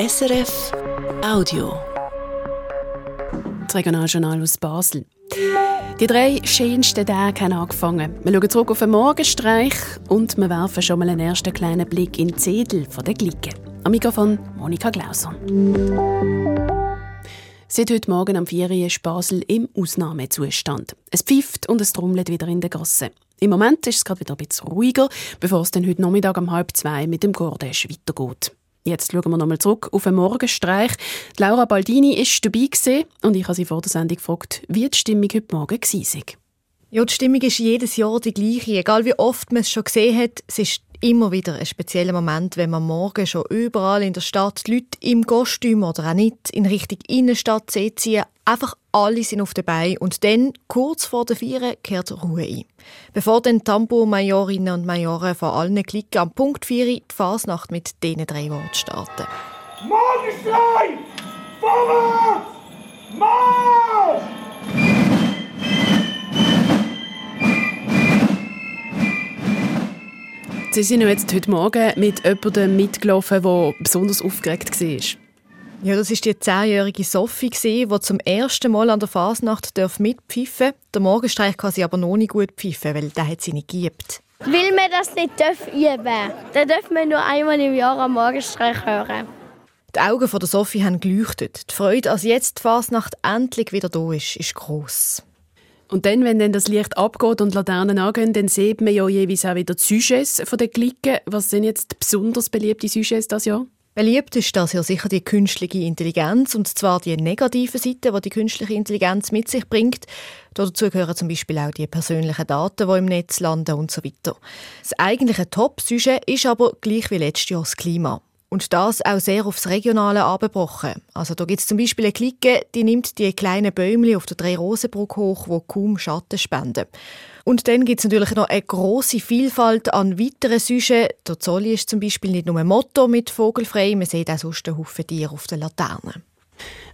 SRF Audio. Das Regionaljournal aus Basel. Die drei schönsten Tage haben angefangen. Wir schauen zurück auf den Morgenstreich und wir werfen schon mal einen ersten kleinen Blick in die Zedel der Glicke. Am Mikrofon Monika Glauser. Seit heute Morgen am 4 Uhr ist Basel im Ausnahmezustand. Es pfeift und es trommelt wieder in der Gasse. Im Moment ist es gerade wieder ein bisschen ruhiger, bevor es dann heute Nachmittag um halb zwei mit dem Cordash weitergeht. Jetzt schauen wir nochmal zurück auf den Morgenstreich. Laura Baldini ist dabei und ich habe sie vor der Sendung gefragt, wie die Stimmung heute Morgen war. Ja, die Stimmung ist jedes Jahr die gleiche. Egal wie oft man es schon gesehen hat, es ist immer wieder ein spezieller Moment, wenn man morgen schon überall in der Stadt die Leute im Kostüm oder auch nicht in Richtung Innenstadt ziehen. Einfach alle sind auf der und dann, kurz vor der Vieren, kehrt Ruhe ein. Bevor dann Tambour-Majorinnen und Majoren von allen Klicken am Punkt 4 die Fasnacht mit diesen drei Worten starten. Morgenstreich! Vorwärts! Marsch! Sie sind jetzt heute Morgen mit jemandem mitgelaufen, der besonders aufgeregt war. Ja, das ist die zehnjährige Sophie, die zum ersten Mal an der Fasnacht mitpfeifen darf. Der Morgenstreich kann sie aber noch nicht gut pfeifen, weil der hat sie nicht gibt. Weil man das nicht üben darf. Dann darf man nur einmal im Jahr am Morgenstreich hören. Die Augen von der Sophie haben geleuchtet. Die Freude, als jetzt die Fasnacht endlich wieder da ist, ist gross. Und dann, wenn dann das Licht abgeht und Laternen angehen, dann sieht man ja jeweils auch wieder die Sujets von den Klicken. Was sind jetzt besonders beliebte Sujets das Jahr? Beliebt ist das ja sicher die künstliche Intelligenz, und zwar die negative Seite, die die künstliche Intelligenz mit sich bringt. Dazu gehören zum Beispiel auch die persönlichen Daten, die im Netz landen und so weiter. Das eigentliche Top-Sujet ist aber gleich wie letztes Jahr das Klima. Und das auch sehr aufs Regionale abgebrochen. Also da gibt es zum Beispiel eine Clique, die nimmt die kleinen Bäumchen auf der Drei-Rosenbrücke hoch, die kaum Schatten spenden. Und dann gibt es natürlich noch eine große Vielfalt an weiteren Süschen. Der Zolli ist zum Beispiel nicht nur ein Motto mit Vogelfrei, man sieht auch sonst einen Haufen Tiere auf den Laternen.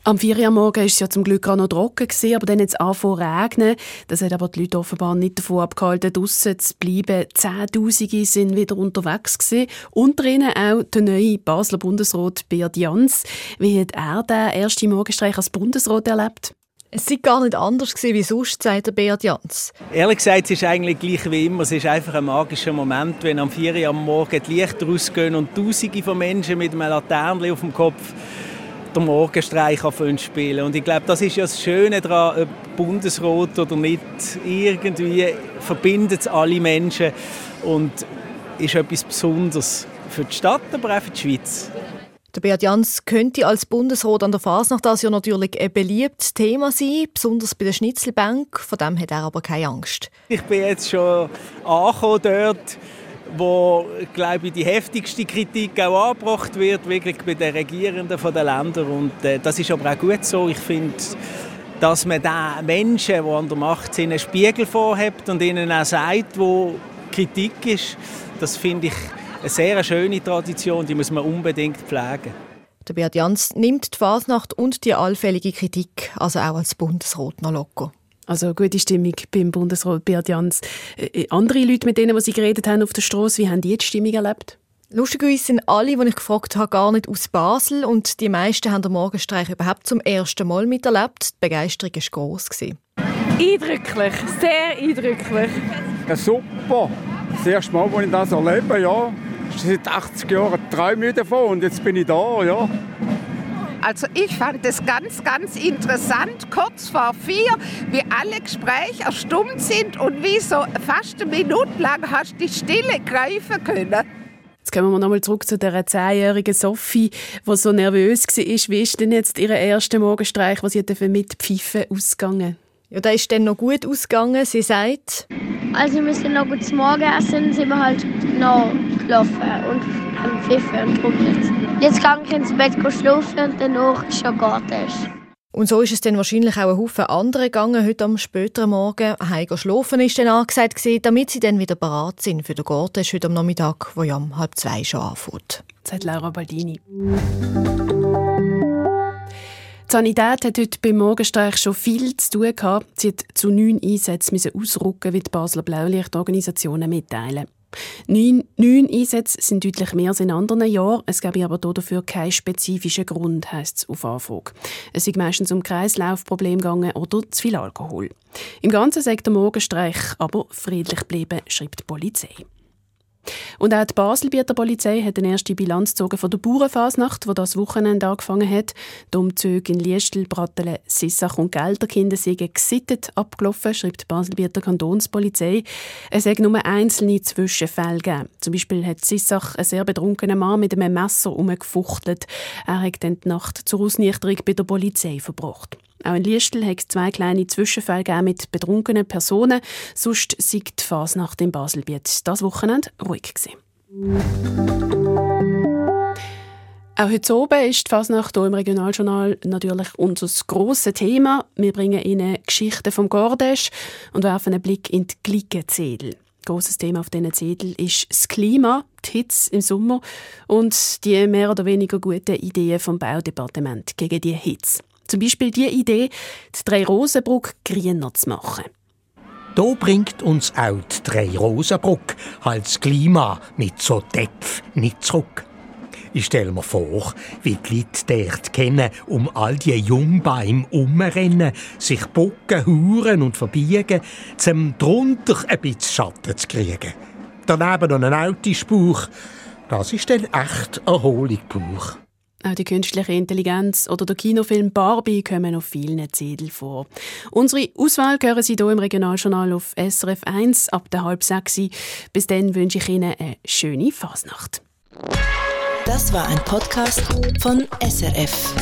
Am 4 Uhr morgen war es ja zum Glück auch noch trocken, gewesen, aber dann hat es angefangen regnen. Das hat aber die Leute offenbar nicht davon abgehalten, draussen zu bleiben. Zehntausende sind wieder unterwegs. Gewesen. Unter ihnen auch der neue Basler Bundesrat Beat Jans. Wie hat er den ersten Morgenstreich als Bundesrat erlebt? Es war gar nicht anders gewesen, wie sonst, sagt der Beat Jans. Ehrlich gesagt, es ist eigentlich gleich wie immer. Es ist einfach ein magischer Moment, wenn am 4 Uhr am Morgen die Lichter rausgehen und Tausende von Menschen mit einem Laternchen auf dem Kopf der Morgenstreich spielen Und ich glaube, das ist ja das Schöne daran, ob Bundesrat oder nicht, irgendwie verbindet es alle Menschen und ist etwas Besonderes für die Stadt, aber auch für die Schweiz. Der Beat Jans könnte als Bundesrat an der Fasnacht das ja natürlich ein beliebtes Thema sein, besonders bei der Schnitzelbank. Von dem hat er aber keine Angst. Ich bin jetzt schon angekommen dort wo glaube ich, die heftigste Kritik auch angebracht wird, wirklich bei den Regierenden der Länder. Und äh, das ist aber auch gut so. Ich finde, dass man den Menschen, die an der Macht sind, einen Spiegel vorhebt und ihnen auch sagt, wo Kritik ist, das finde ich eine sehr schöne Tradition, die muss man unbedingt pflegen. Der Beat Jans nimmt die Fasnacht und die allfällige Kritik also auch als Bundesrat noch locker. Also gute Stimmung beim Bundesrat Beat Jans. Äh, äh, andere Leute, mit denen Sie geredet haben auf der Straße, wie haben die die Stimmung erlebt? Lustigerweise sind alle, die ich gefragt habe, gar nicht aus Basel und die meisten haben den Morgenstreich überhaupt zum ersten Mal miterlebt. Die Begeisterung war gross. Eindrücklich, sehr eindrücklich. Ja, super. Das erste Mal, als ich das erlebe, ja. Seit 80 Jahren träume ich davon und jetzt bin ich da, ja. Also ich fand es ganz, ganz interessant, kurz vor vier, wie alle Gespräche erstummt sind und wie so fast eine Minute lang hast du die Stille greifen können. Jetzt kommen wir nochmal zurück zu der zehnjährigen Sophie, die so nervös war. Wie ist denn jetzt ihr erster Morgenstreich, was sie mit Pfeifen ausgegangen? Ja, da ist dann noch gut ausgegangen. Sie sagt... Also wir sind noch gut zum Morgenessen, sind wir halt noch gelaufen und am Pfiffen und trommelt. Jetzt kann ich ins Bett schlafen und danach schon geht. Und so ist es dann wahrscheinlich auch ein Haufen andere gegangen heute am späteren Morgen. Heim schlafen ist dann angesagt gewesen, damit sie dann wieder bereit sind für den Garten heute am Nachmittag, wo ja um halb zwei schon anfängt. Sagt Laura Baldini. Die Sanität hat heute beim Morgenstreich schon viel zu tun gehabt. Sie hat zu neun Einsätzen ausrücken, wie die Basler Blaulichtorganisationen mitteilen. Neun, neun Einsätze sind deutlich mehr als in anderen Jahren. Es gäbe aber dafür keinen spezifischen Grund, heisst es auf Anfrage. Es ist meistens um Kreislaufprobleme gegangen oder zu viel Alkohol. Im Ganzen sagt der Morgenstreich aber friedlich bleiben, schreibt die Polizei. Und auch die Baselbieter Polizei hat eine erste Bilanz gezogen von der Bauernfasnacht, die das Wochenende angefangen hat. Die Umzüge in Liestel, Brattelen, Sissach und Gelderkinder sind gesittet abgelaufen, schreibt die Baselbieter Kantonspolizei. Es hat nur einzelne Zwischenfälle gegeben. Zum Beispiel hat Sissach einen sehr betrunkenen Mann mit einem Messer umgefuchtelt. Er hat dann die Nacht zur Ausnüchterung bei der Polizei verbracht. Auch in Liestel hat es zwei kleine Zwischenfälle mit betrunkenen Personen. Sonst sei die Fasnacht in Baselbiet das Wochenende ruhig gewesen. Auch heute oben ist die Fasnacht hier im Regionaljournal natürlich unser grosses Thema. Wir bringen Ihnen Geschichten vom Gordesch und werfen einen Blick in die Glickenzedel. Großes Thema auf diesen Zettel ist das Klima, die Hitze im Sommer und die mehr oder weniger guten Ideen vom Baudepartement gegen die Hitze. Zum Beispiel die Idee, die Drei-Rosenbrücke grüner zu machen. Da bringt uns auch die Drei-Rosenbrücke als Klima mit so Tepf nicht zurück. Ich stelle mir vor, wie die Leute dort kennen, um all die Jungbäume umrennen, sich bucken, huren und verbiegen, zum drunter ein bisschen Schatten zu kriegen. Daneben noch ein Autospur. Das ist dann echt Erholung pur. Auch die künstliche Intelligenz oder der Kinofilm Barbie kommen auf vielen Zetteln vor. Unsere Auswahl hören Sie hier im Regionaljournal auf SRF 1 ab der halb sechs. Bis dann wünsche ich Ihnen eine schöne Fasnacht. Das war ein Podcast von SRF.